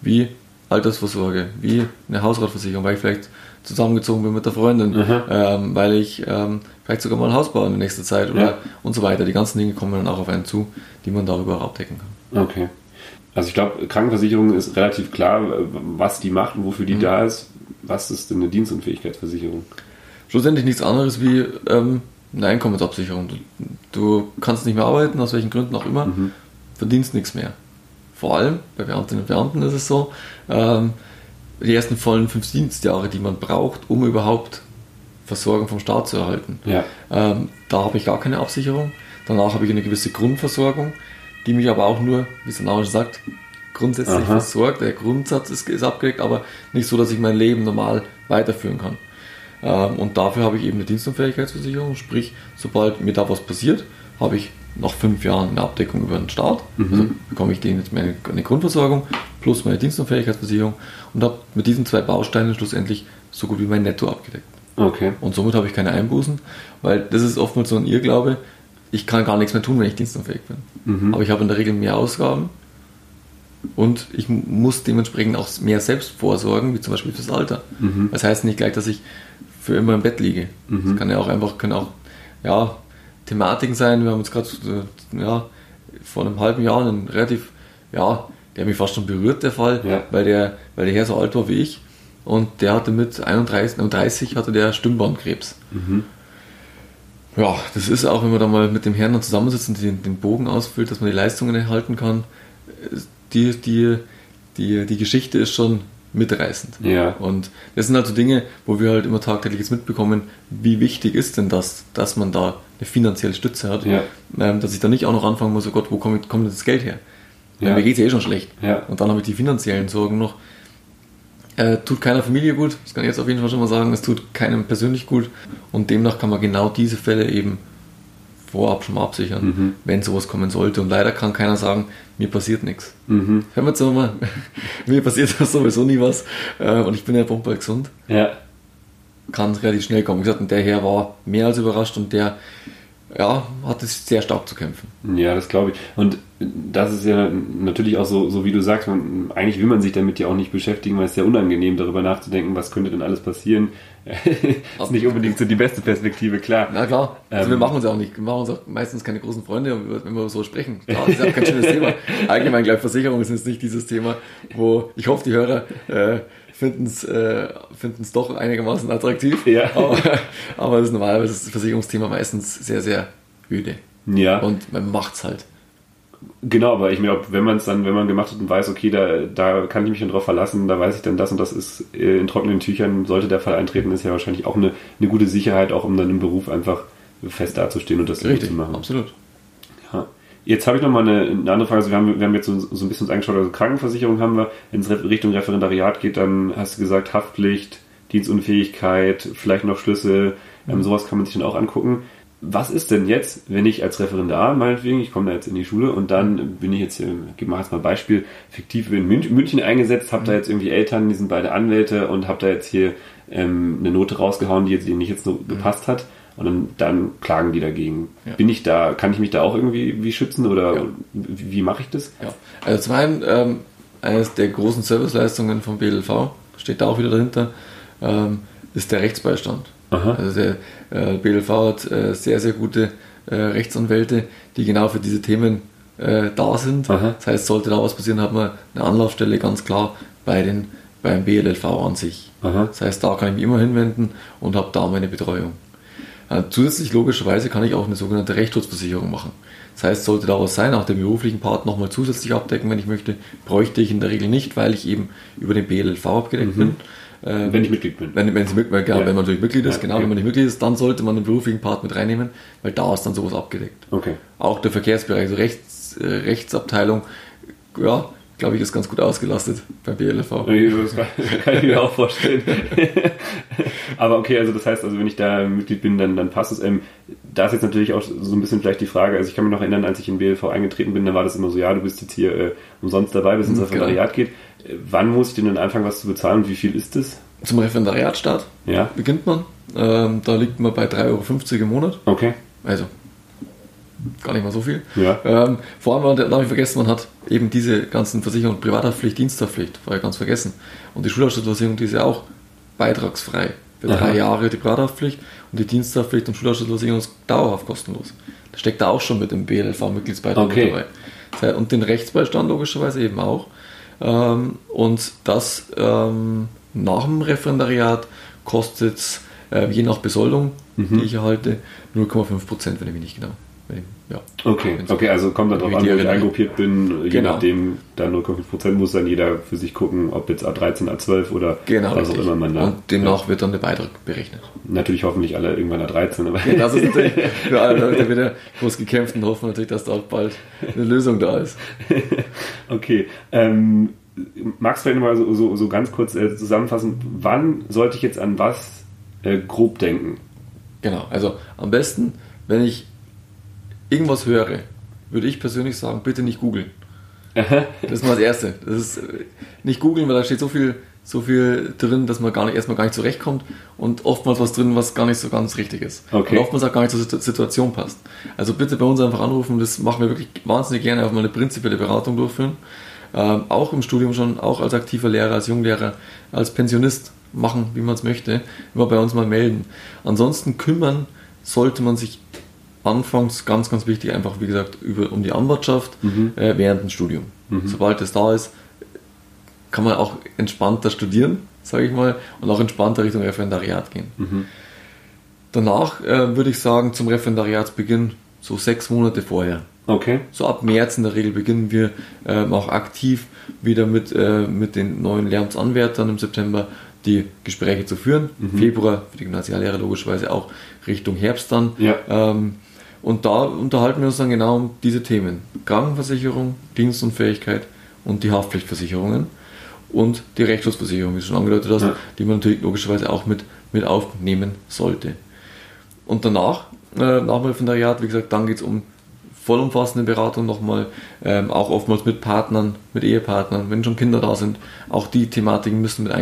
wie Altersvorsorge, wie eine Hausratversicherung, weil ich vielleicht zusammengezogen bin mit der Freundin, ähm, weil ich ähm, vielleicht sogar mal ein Haus baue in nächster Zeit oder ja. und so weiter. Die ganzen Dinge kommen dann auch auf einen zu, die man darüber auch abdecken kann. Okay. Also ich glaube, Krankenversicherung ist relativ klar, was die macht und wofür die mhm. da ist. Was ist denn eine Dienstunfähigkeitsversicherung? Schlussendlich nichts anderes wie ähm, eine Einkommensabsicherung. Du, du, kannst nicht mehr arbeiten, aus welchen Gründen auch immer, mhm. verdienst nichts mehr. Vor allem bei Beamtinnen und Beamten ist es so, ähm, die ersten vollen fünf Dienstjahre, die man braucht, um überhaupt Versorgung vom Staat zu erhalten. Ja. Ähm, da habe ich gar keine Absicherung. Danach habe ich eine gewisse Grundversorgung, die mich aber auch nur, wie es der Name schon sagt, grundsätzlich Aha. versorgt. Der Grundsatz ist, ist abgedeckt, aber nicht so, dass ich mein Leben normal weiterführen kann. Ähm, und dafür habe ich eben eine Dienstunfähigkeitsversicherung, sprich, sobald mir da was passiert, habe ich nach fünf Jahren eine Abdeckung über den Staat. Mhm. Also bekomme ich denen jetzt meine, eine Grundversorgung plus meine Dienstunfähigkeitsversicherung und habe mit diesen zwei Bausteinen schlussendlich so gut wie mein Netto abgedeckt. Okay. Und somit habe ich keine Einbußen, weil das ist oftmals so ein Irrglaube, ich kann gar nichts mehr tun, wenn ich dienstunfähig bin. Mhm. Aber ich habe in der Regel mehr Ausgaben und ich muss dementsprechend auch mehr selbst vorsorgen, wie zum Beispiel fürs Alter. Mhm. Das heißt nicht gleich, dass ich für immer im Bett liege. Mhm. Das kann ja auch einfach, können auch, ja, Thematiken sein. Wir haben jetzt gerade, äh, ja, vor einem halben Jahr einen relativ, ja, der hat mich fast schon berührt, der Fall, ja. weil der, weil der Herr so alt war wie ich und der hatte mit 31, 30 hatte der Stimmbandkrebs. Mhm. Ja, das ist auch, wenn man da mal mit dem Herrn dann zusammensitzt und den, den Bogen ausfüllt, dass man die Leistungen erhalten kann. Die, die, die, die Geschichte ist schon mitreißend. Ja. Und das sind halt so Dinge, wo wir halt immer tagtäglich jetzt mitbekommen, wie wichtig ist denn das, dass man da eine finanzielle Stütze hat, ja. ähm, dass ich dann nicht auch noch anfangen muss, oh Gott, wo kommt, kommt das Geld her? Ja. Mir geht es ja eh schon schlecht. Ja. Und dann habe ich die finanziellen Sorgen noch. Äh, tut keiner Familie gut, das kann ich jetzt auf jeden Fall schon mal sagen, es tut keinem persönlich gut und demnach kann man genau diese Fälle eben vorab schon mal absichern, mhm. wenn sowas kommen sollte. Und leider kann keiner sagen, mir passiert nichts. Mhm. Hören wir zu mal, mir passiert sowieso nie was. Äh, und ich bin ja pumper gesund. Ja. Kann relativ schnell kommen. Wie gesagt, und der Herr war mehr als überrascht und der ja, hat es sehr stark zu kämpfen. Ja, das glaube ich. Und das ist ja natürlich auch so, so wie du sagst, man, eigentlich will man sich damit ja auch nicht beschäftigen, weil es ist ja unangenehm, darüber nachzudenken, was könnte denn alles passieren. ist nicht unbedingt so die beste Perspektive, klar. Na klar, also Ähm. wir machen uns ja auch nicht, wir machen uns auch meistens keine großen Freunde, wenn wir so sprechen. Klar, das ist ja auch kein schönes Thema. Allgemein, glaube ich, Versicherung ist jetzt nicht dieses Thema, wo ich hoffe, die Hörer äh, finden es äh, finden's doch einigermaßen attraktiv. Ja. Aber, aber das ist normalerweise das Versicherungsthema meistens sehr, sehr öde. Ja. Und man macht's halt. Genau, aber ich glaube, wenn man es dann, wenn man gemacht hat und weiß, okay, da, da kann ich mich schon drauf verlassen, da weiß ich dann das und das ist äh, in trockenen Tüchern, sollte der Fall eintreten, ist ja wahrscheinlich auch eine, eine gute Sicherheit, auch um dann im Beruf einfach fest dazustehen und das Richtig, zu machen. absolut. Ja. Jetzt habe ich noch mal eine, eine andere Frage. Also wir, haben, wir haben jetzt so, so ein bisschen uns angeschaut, also Krankenversicherung haben wir. Wenn es Richtung Referendariat geht, dann hast du gesagt Haftpflicht, Dienstunfähigkeit, vielleicht noch Schlüssel, ähm, sowas kann man sich dann auch angucken. Was ist denn jetzt, wenn ich als Referendar, meinetwegen, ich komme da jetzt in die Schule und dann bin ich jetzt, hier, ich mache jetzt mal ein Beispiel, fiktiv in München, eingesetzt, habe da jetzt irgendwie Eltern, die sind beide Anwälte und habe da jetzt hier ähm, eine Note rausgehauen, die jetzt denen nicht jetzt so gepasst hat. Und dann, dann klagen die dagegen. Ja. Bin ich da, kann ich mich da auch irgendwie wie schützen oder Ja. wie, wie mache ich das? Ja. Also zum einen, ähm, eines der großen Serviceleistungen vom BLV, steht da auch wieder dahinter, ähm, ist der Rechtsbeistand. Aha. Also der äh, BLV hat äh, sehr, sehr gute äh, Rechtsanwälte, die genau für diese Themen äh, da sind. Aha. Das heißt, sollte da was passieren, hat man eine Anlaufstelle ganz klar bei den, beim BLLV an sich. Aha. Das heißt, da kann ich mich immer hinwenden und habe da meine Betreuung. Äh, zusätzlich logischerweise kann ich auch eine sogenannte Rechtsschutzversicherung machen. Das heißt, sollte da was sein, auch den beruflichen Part nochmal zusätzlich abdecken, wenn ich möchte, bräuchte ich in der Regel nicht, weil ich eben über den BLLV abgedeckt bin. Äh, Wenn ich Mitglied bin. wenn, wenn, Sie, weil, genau, Ja. wenn man natürlich Mitglied ist, Ja, genau, okay. wenn man nicht Mitglied ist, dann sollte man den beruflichen Part mit reinnehmen, weil da ist dann sowas abgedeckt. Okay. Auch der Verkehrsbereich, also Rechts, äh, Rechtsabteilung, ja, glaube ich, ist ganz gut ausgelastet beim BLV. Das kann, ich mir auch vorstellen. Aber okay, also das heißt, also wenn ich da Mitglied bin, dann, dann passt es. Ähm, da ist jetzt natürlich auch so ein bisschen vielleicht die Frage, also ich kann mich noch erinnern, als ich in BLV eingetreten bin, da war das immer so, ja, du bist jetzt hier äh, umsonst dabei, bis ins Mhm, Referendariat geht. Wann muss ich denn dann anfangen, was zu bezahlen und wie viel ist das? Zum Referendariatstart Ja, beginnt man. Ähm, da liegt man bei 3,50 Euro im Monat. okay. Also gar nicht mal so viel. Ja. Ähm, vor allem, man darf nicht vergessen, man hat eben diese ganzen Versicherungen, Privathaftpflicht, Diensthaftpflicht, war ja ganz vergessen. Und die Schulausstattungsversicherung, die ist ja auch beitragsfrei. Für Aha. drei Jahre die Privathaftpflicht und die Diensthaftpflicht und Schulausstattungsversicherung ist dauerhaft kostenlos. Das steckt da auch schon mit dem BLV-Mitgliedsbeitrag Okay. mit dabei. Und den Rechtsbeistand logischerweise eben auch. Ähm, und das ähm, nach dem Referendariat kostet äh, je nach Besoldung, Mhm. die ich erhalte, 0,5 Prozent, wenn ich mich nicht genau. Ja. Okay, okay, also kommt dann drauf wie an, wo ich eingruppiert bin. Je Genau. nachdem, da 0,5% muss dann jeder für sich gucken, ob jetzt A13, A12 oder Genau, was auch immer man da. Und demnach wird dann der Beitrag berechnet. Natürlich hoffentlich alle irgendwann A13, aber Ja, das ist natürlich für alle Leute wieder groß gekämpft und hoffen natürlich, dass da auch bald eine Lösung da ist. Okay. Ähm, magst du vielleicht mal so, so, so ganz kurz äh, zusammenfassen, wann sollte ich jetzt an was äh, grob denken? Genau, also am besten, wenn ich irgendwas höre, würde ich persönlich sagen, bitte nicht googeln. Das ist mal das Erste. Das ist äh, nicht googeln, weil da steht so viel, so viel drin, dass man gar nicht, erstmal gar nicht zurechtkommt und oftmals was drin, was gar nicht so ganz richtig ist. Okay. Und oftmals auch gar nicht zur Situ- Situation passt. Also bitte bei uns einfach anrufen, das machen wir wirklich wahnsinnig gerne, auch mal eine prinzipielle Beratung durchführen. Ähm, auch im Studium schon, auch als aktiver Lehrer, als Junglehrer, als Pensionist machen, wie man es möchte, immer bei uns mal melden. Ansonsten kümmern sollte man sich anfangs ganz, ganz wichtig einfach, wie gesagt, über, um die Anwartschaft äh, während dem Studium. Sobald es da ist, kann man auch entspannter studieren, sage ich mal, und auch entspannter Richtung Referendariat gehen. Danach äh, würde ich sagen, zum Referendariatsbeginn so sechs Monate vorher. Okay. So ab März in der Regel beginnen wir ähm, auch aktiv wieder mit, äh, mit den neuen Lehramtsanwärtern im September die Gespräche zu führen. Februar für die Gymnasiallehrer logischerweise auch Richtung Herbst dann. Ja. Ähm, und da unterhalten wir uns dann genau um diese Themen. Krankenversicherung, Dienstunfähigkeit und die Haftpflichtversicherungen und die Rechtsschutzversicherung, wie du schon angedeutet hast, Ja. die man natürlich logischerweise auch mit, mit aufnehmen sollte. Und danach, äh, nach dem Referendariat, wie gesagt, dann geht es um vollumfassende Beratung nochmal, ähm, auch oftmals mit Partnern, mit Ehepartnern, wenn schon Kinder da sind. Auch die Thematiken müssen mit,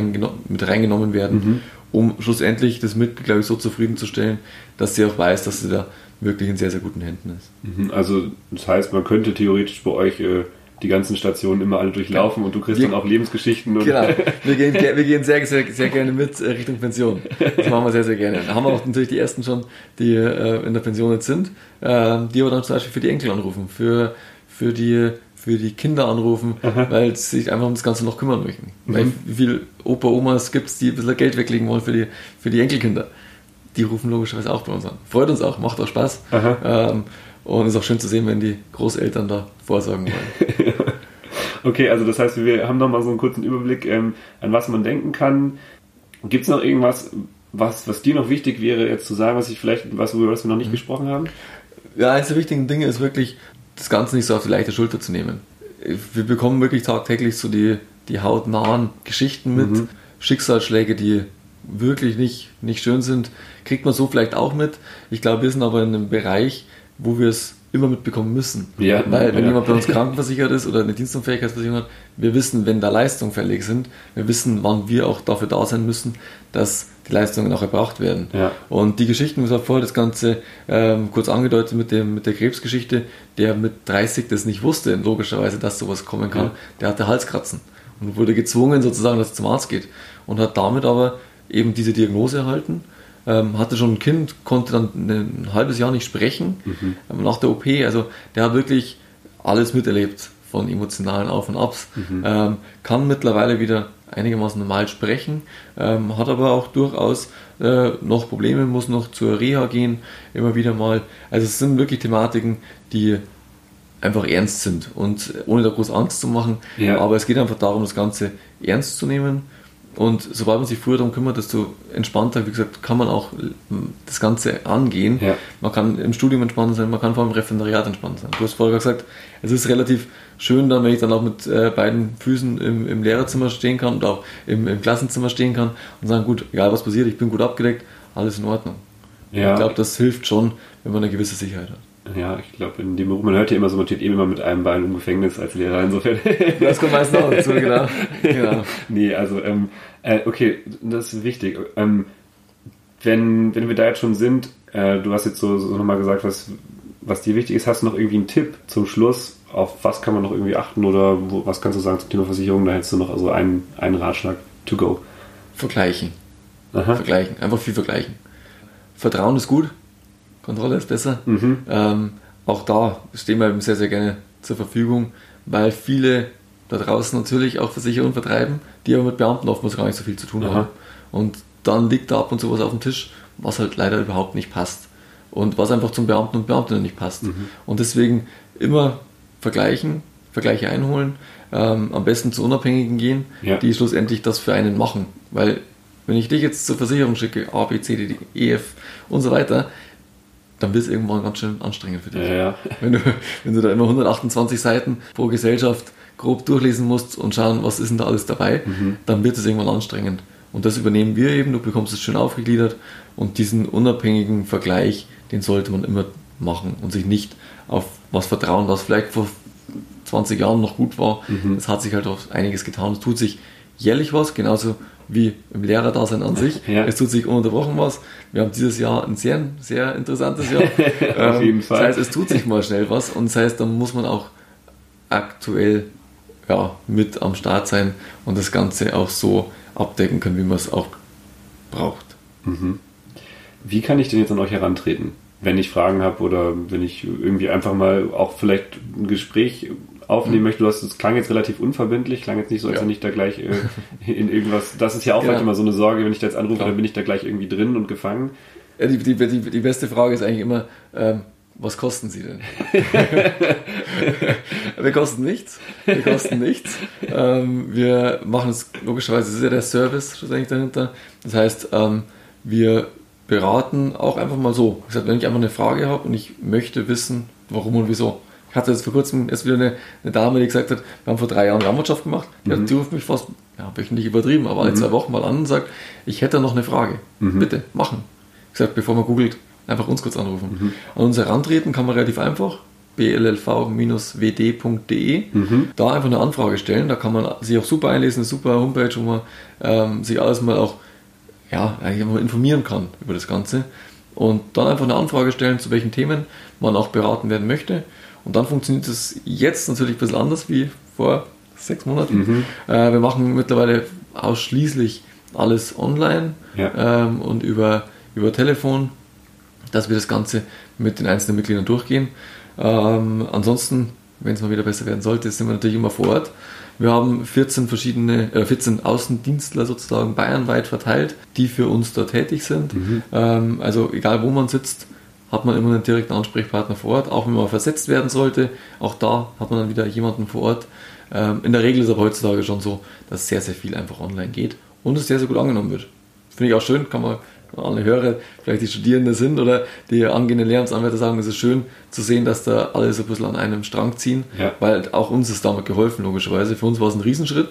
mit reingenommen werden, um schlussendlich das Mitglied, glaube ich, so zufriedenzustellen, dass sie auch weiß, dass sie da wirklich in sehr, sehr guten Händen ist. Mhm, Also das heißt, man könnte theoretisch bei euch äh, die ganzen Stationen immer alle durchlaufen und du kriegst Wir- dann auch Lebensgeschichten und Genau, wir gehen, ge- wir gehen sehr, sehr, sehr gerne mit äh, Richtung Pension. Das machen wir sehr, sehr gerne. Da haben wir auch natürlich die ersten schon, die äh, in der Pension jetzt sind, äh, die aber dann zum Beispiel für die Enkel anrufen, für, für, die, für die Kinder anrufen, weil sie sich einfach um das Ganze noch kümmern möchten. Weil wie viele Opa, Omas gibt es, die ein bisschen Geld weglegen wollen für die, für die Enkelkinder? Die rufen logischerweise auch bei uns an. Freut uns auch, macht auch Spaß. Ähm, und ist auch schön zu sehen, wenn die Großeltern da vorsorgen wollen. Okay, also das heißt, wir haben nochmal so einen kurzen Überblick, ähm, an was man denken kann. Gibt es noch irgendwas, was, was dir noch wichtig wäre, jetzt zu sagen, was ich vielleicht, was, über was wir noch nicht gesprochen haben? Ja, eines der wichtigen Dinge ist wirklich, das Ganze nicht so auf die leichte Schulter zu nehmen. Wir bekommen wirklich tagtäglich so die, die hautnahen Geschichten mit, Schicksalsschläge, die wirklich nicht, nicht schön sind, kriegt man so vielleicht auch mit. Ich glaube, wir sind aber in einem Bereich, wo wir es immer mitbekommen müssen. Ja, Weil wenn ja. jemand bei uns krankenversichert ist oder eine Dienstunfähigkeitsversicherung hat, wir wissen, wenn da Leistungen fällig sind, wir wissen, wann wir auch dafür da sein müssen, dass die Leistungen auch erbracht werden. Ja. Und die Geschichten, was auch vorher das Ganze ähm, kurz angedeutet mit, dem, mit der Krebsgeschichte, der mit 30 das nicht wusste, logischerweise, dass sowas kommen kann, der hatte Halskratzen und wurde gezwungen sozusagen, dass er zum Arzt geht und hat damit aber eben diese Diagnose erhalten. Ähm, hatte schon ein Kind, konnte dann ein halbes Jahr nicht sprechen ähm, nach der OP. Also der hat wirklich alles miterlebt von emotionalen Auf und Abs. Ähm, kann mittlerweile wieder einigermaßen normal sprechen, ähm, hat aber auch durchaus äh, noch Probleme, muss noch zur Reha gehen, immer wieder mal. Also es sind wirklich Thematiken, die einfach ernst sind und ohne da groß Angst zu machen. Ja. Aber es geht einfach darum, das Ganze ernst zu nehmen. Und sobald man sich früher darum kümmert, desto entspannter, wie gesagt, kann man auch ähm, das Ganze angehen. Ja. Man kann im Studium entspannt sein, man kann vor allem im Referendariat entspannt sein. Du hast vorher gesagt, es ist relativ schön dann, wenn ich dann auch mit äh, beiden Füßen im, im Lehrerzimmer stehen kann und auch im, im Klassenzimmer stehen kann und sagen, gut, egal was passiert, ich bin gut abgedeckt, alles in Ordnung. Ja. Ich glaube, das hilft schon, wenn man eine gewisse Sicherheit hat. Ja, ich glaube, in dem Beruf, man hört ja immer so, man steht eben immer mit einem Bein im Gefängnis als Lehrer, insofern. Das kommt meistens auch dazu, genau. genau. nee, also, ähm, äh, okay, das ist wichtig. Ähm, wenn, wenn wir da jetzt schon sind, äh, du hast jetzt so, so nochmal gesagt, was, was dir wichtig ist, hast du noch irgendwie einen Tipp zum Schluss, auf was kann man noch irgendwie achten oder wo, was kannst du sagen zum Thema Versicherung? Da hättest du noch also einen, einen Ratschlag to go. Vergleichen. Aha. Vergleichen. Einfach viel vergleichen. Vertrauen ist gut, Kontrolle ist besser. Mhm. Ähm, auch da stehen wir eben sehr, sehr gerne zur Verfügung, weil viele da draußen natürlich auch Versicherungen vertreiben, die aber mit Beamten oftmals gar nicht so viel zu tun Aha. haben. Und dann liegt da ab und zu was auf dem Tisch, was halt leider überhaupt nicht passt. Und was einfach zum Beamten und Beamtinnen nicht passt. Mhm. Und deswegen immer vergleichen, Vergleiche einholen, ähm, am besten zu Unabhängigen gehen, Ja. die schlussendlich das für einen machen. Weil wenn ich dich jetzt zur Versicherung schicke, A, B, C, D, E, F und so weiter, dann wird es irgendwann ganz schön anstrengend für dich. Ja. Wenn, du, wenn du da immer 128 Seiten pro Gesellschaft grob durchlesen musst und schauen, was ist denn da alles dabei, dann wird es irgendwann anstrengend. Und das übernehmen wir eben, du bekommst es schön aufgegliedert und diesen unabhängigen Vergleich, den sollte man immer machen und sich nicht auf was vertrauen, was vielleicht vor 20 Jahren noch gut war. Es hat sich halt auch einiges getan. Es tut sich jährlich was, genauso wie im Lehrerdasein an sich. Ja. Es tut sich ununterbrochen was. Wir haben dieses Jahr ein sehr, sehr interessantes Jahr. Auf Ähm, jeden Fall. Das heißt, es tut sich mal schnell was und das heißt, dann muss man auch aktuell ja, mit am Start sein und das Ganze auch so abdecken können, wie man es auch braucht. Wie kann ich denn jetzt an euch herantreten? Wenn ich Fragen habe oder wenn ich irgendwie einfach mal auch vielleicht ein Gespräch aufnehmen möchte. Du hast, es klang jetzt relativ unverbindlich, klang jetzt nicht so, als Ja. wenn ich da gleich äh, in irgendwas, das ist ja auch Ja. immer so eine Sorge, wenn ich da jetzt anrufe, Klar. dann bin ich da gleich irgendwie drin und gefangen. Ja, die, die, die, die beste Frage ist eigentlich immer, ähm, was kosten sie denn? wir kosten nichts. Wir kosten nichts. Ähm, wir machen es logischerweise, das ist ja der Service schlussendlich dahinter. Das heißt, ähm, wir beraten auch einfach mal so. Ich sag, wenn ich einfach eine Frage habe und ich möchte wissen, warum und wieso. Ich hatte jetzt vor kurzem erst wieder eine, eine Dame, die gesagt hat, wir haben vor drei Jahren Landwirtschaft gemacht. Die, hat, die ruft mich fast, ja, wöchentlich übertrieben, aber alle zwei Wochen mal an und sagt, ich hätte noch eine Frage. Bitte, machen. Ich gesagt, bevor man googelt, einfach uns kurz anrufen. An uns herantreten kann man relativ einfach. bllv-wd.de. Da einfach eine Anfrage stellen. Da kann man sich auch super einlesen, eine super Homepage, wo man ähm, sich alles mal auch ja, eigentlich mal informieren kann über das Ganze. und dann einfach eine Anfrage stellen, zu welchen Themen man auch beraten werden möchte. Und dann funktioniert es jetzt natürlich ein bisschen anders wie vor sechs Monaten. Mhm. Äh, wir machen mittlerweile ausschließlich alles online Ja. ähm, und über, über Telefon, dass wir das Ganze mit den einzelnen Mitgliedern durchgehen. Ähm, ansonsten, wenn es mal wieder besser werden sollte, sind wir natürlich immer vor Ort. Wir haben 14 verschiedene, äh, 14 Außendienstler sozusagen bayernweit verteilt, die für uns da tätig sind. Ähm, also egal wo man sitzt, hat man immer einen direkten Ansprechpartner vor Ort, auch wenn man versetzt werden sollte. Auch da hat man dann wieder jemanden vor Ort. Ähm, in der Regel ist aber heutzutage schon so, dass sehr, sehr viel einfach online geht und es sehr, sehr gut angenommen wird. Finde ich auch schön, kann man an alle Hörer, vielleicht die Studierende sind oder die angehenden Lehramtsanwärter sagen, es ist schön zu sehen, dass da alle so ein bisschen an einem Strang ziehen, Ja. weil auch uns ist damit geholfen, logischerweise. Für uns war es ein Riesenschritt,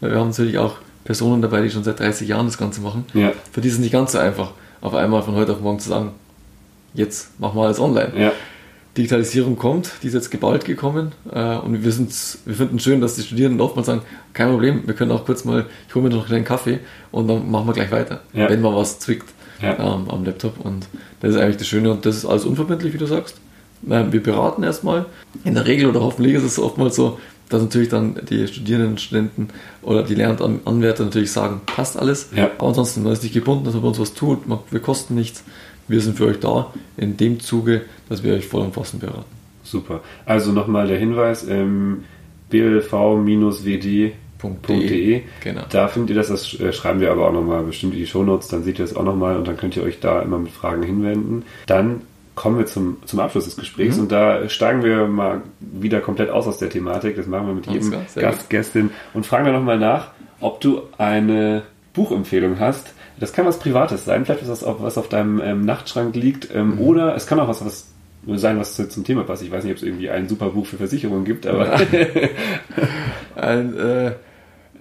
wir haben natürlich auch Personen dabei, die schon seit 30 Jahren das Ganze machen. Ja. Für die ist es nicht ganz so einfach, auf einmal von heute auf morgen zu sagen, jetzt machen wir alles online. Ja. Digitalisierung kommt, die ist jetzt geballt gekommen äh, und wir, wir finden es schön, dass die Studierenden oftmals sagen, kein Problem, wir können auch kurz mal, ich hole mir noch einen Kaffee und dann machen wir gleich weiter, Ja. wenn man was zwickt Ja. ähm, am Laptop und das ist eigentlich das Schöne und das ist alles unverbindlich, wie du sagst. Äh, wir beraten erstmal. In der Regel oder hoffentlich ist es oftmals so, dass natürlich dann die Studierenden, Studenten oder die Lernanwärter natürlich sagen, passt alles. Ja. Aber ansonsten, man ist nicht gebunden, dass man bei uns was tut, man, wir kosten nichts. Wir sind für euch da in dem Zuge, dass wir euch vollumfassend beraten. Super. Also nochmal der Hinweis, ähm, blv-wd.de. .de. Genau. Da findet ihr das, das äh, schreiben wir aber auch nochmal bestimmt in die Shownotes, dann seht ihr das auch nochmal und dann könnt ihr euch da immer mit Fragen hinwenden. Dann kommen wir zum, zum Abschluss des Gesprächs Mhm. und da steigen wir mal wieder komplett aus aus der Thematik. Das machen wir mit jedem Gast, Gästin und fragen dann nochmal nach, ob du eine Buchempfehlung hast. Das kann was Privates sein, vielleicht was, auf, was auf deinem ähm, Nachtschrank liegt ähm, Mhm. oder es kann auch was, was sein, was zu- zum Thema passt. Ich weiß nicht, ob es irgendwie ein super Buch für Versicherungen gibt, aber Ein, äh,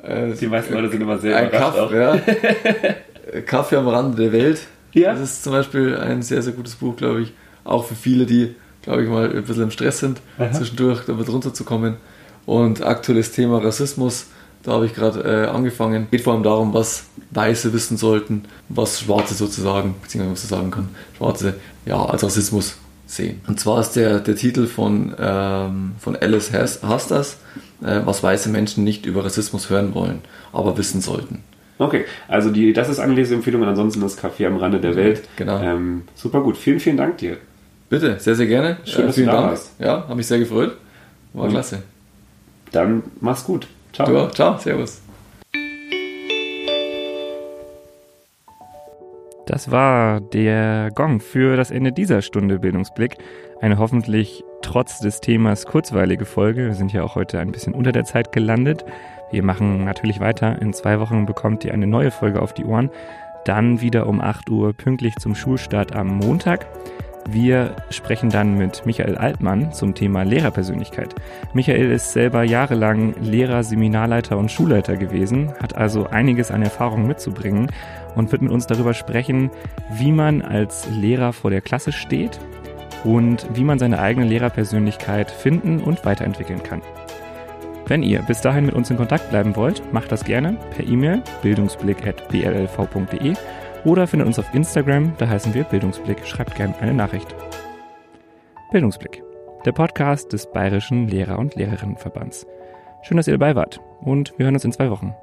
äh, die meisten Leute sind immer sehr ein überrascht auch. Kaffee, ja. Kaffee am Rande der Welt. Ja. Das ist zum Beispiel ein sehr, sehr gutes Buch, glaube ich. Auch für viele, die, glaube ich, mal ein bisschen im Stress sind, Aha. zwischendurch damit runterzukommen. Und aktuelles Thema Rassismus, da habe ich gerade äh, angefangen. Geht vor allem darum, was Weiße wissen sollten, was Schwarze sozusagen, beziehungsweise was ich sagen kann, Schwarze ja als Rassismus sehen. Und zwar ist der, der Titel von, ähm, von Alice Has- Hastas, äh, was weiße Menschen nicht über Rassismus hören wollen, aber wissen sollten. Okay, also die, das ist eine Leseempfehlung und ansonsten das Café am Rande der Welt. Genau. Ähm, super gut. Vielen, vielen Dank dir. Bitte, sehr, sehr gerne. Schön, dass vielen du da Dank. warst. Ja, habe mich sehr gefreut. War Und- klasse. Dann mach's gut. Ciao. Du auch. Ciao, servus. Das war der Gong für das Ende dieser Stunde Bildungsblick. Eine hoffentlich trotz des Themas kurzweilige Folge. Wir sind ja auch heute ein bisschen unter der Zeit gelandet. Wir machen natürlich weiter. In zwei Wochen bekommt ihr eine neue Folge auf die Ohren. Dann wieder um 8 Uhr pünktlich zum Schulstart am Montag. Wir sprechen dann mit Michael Altmann zum Thema Lehrerpersönlichkeit. Michael ist selber jahrelang Lehrer, Seminarleiter und Schulleiter gewesen, hat also einiges an Erfahrung mitzubringen und wird mit uns darüber sprechen, wie man als Lehrer vor der Klasse steht und wie man seine eigene Lehrerpersönlichkeit finden und weiterentwickeln kann. Wenn ihr bis dahin mit uns in Kontakt bleiben wollt, macht das gerne per E-Mail bildungsblick.bllv.de oder findet uns auf Instagram, da heißen wir Bildungsblick. Schreibt gerne eine Nachricht. Bildungsblick, der Podcast des Bayerischen Lehrer- und Lehrerinnenverbands. Schön, dass ihr dabei wart und wir hören uns in zwei Wochen.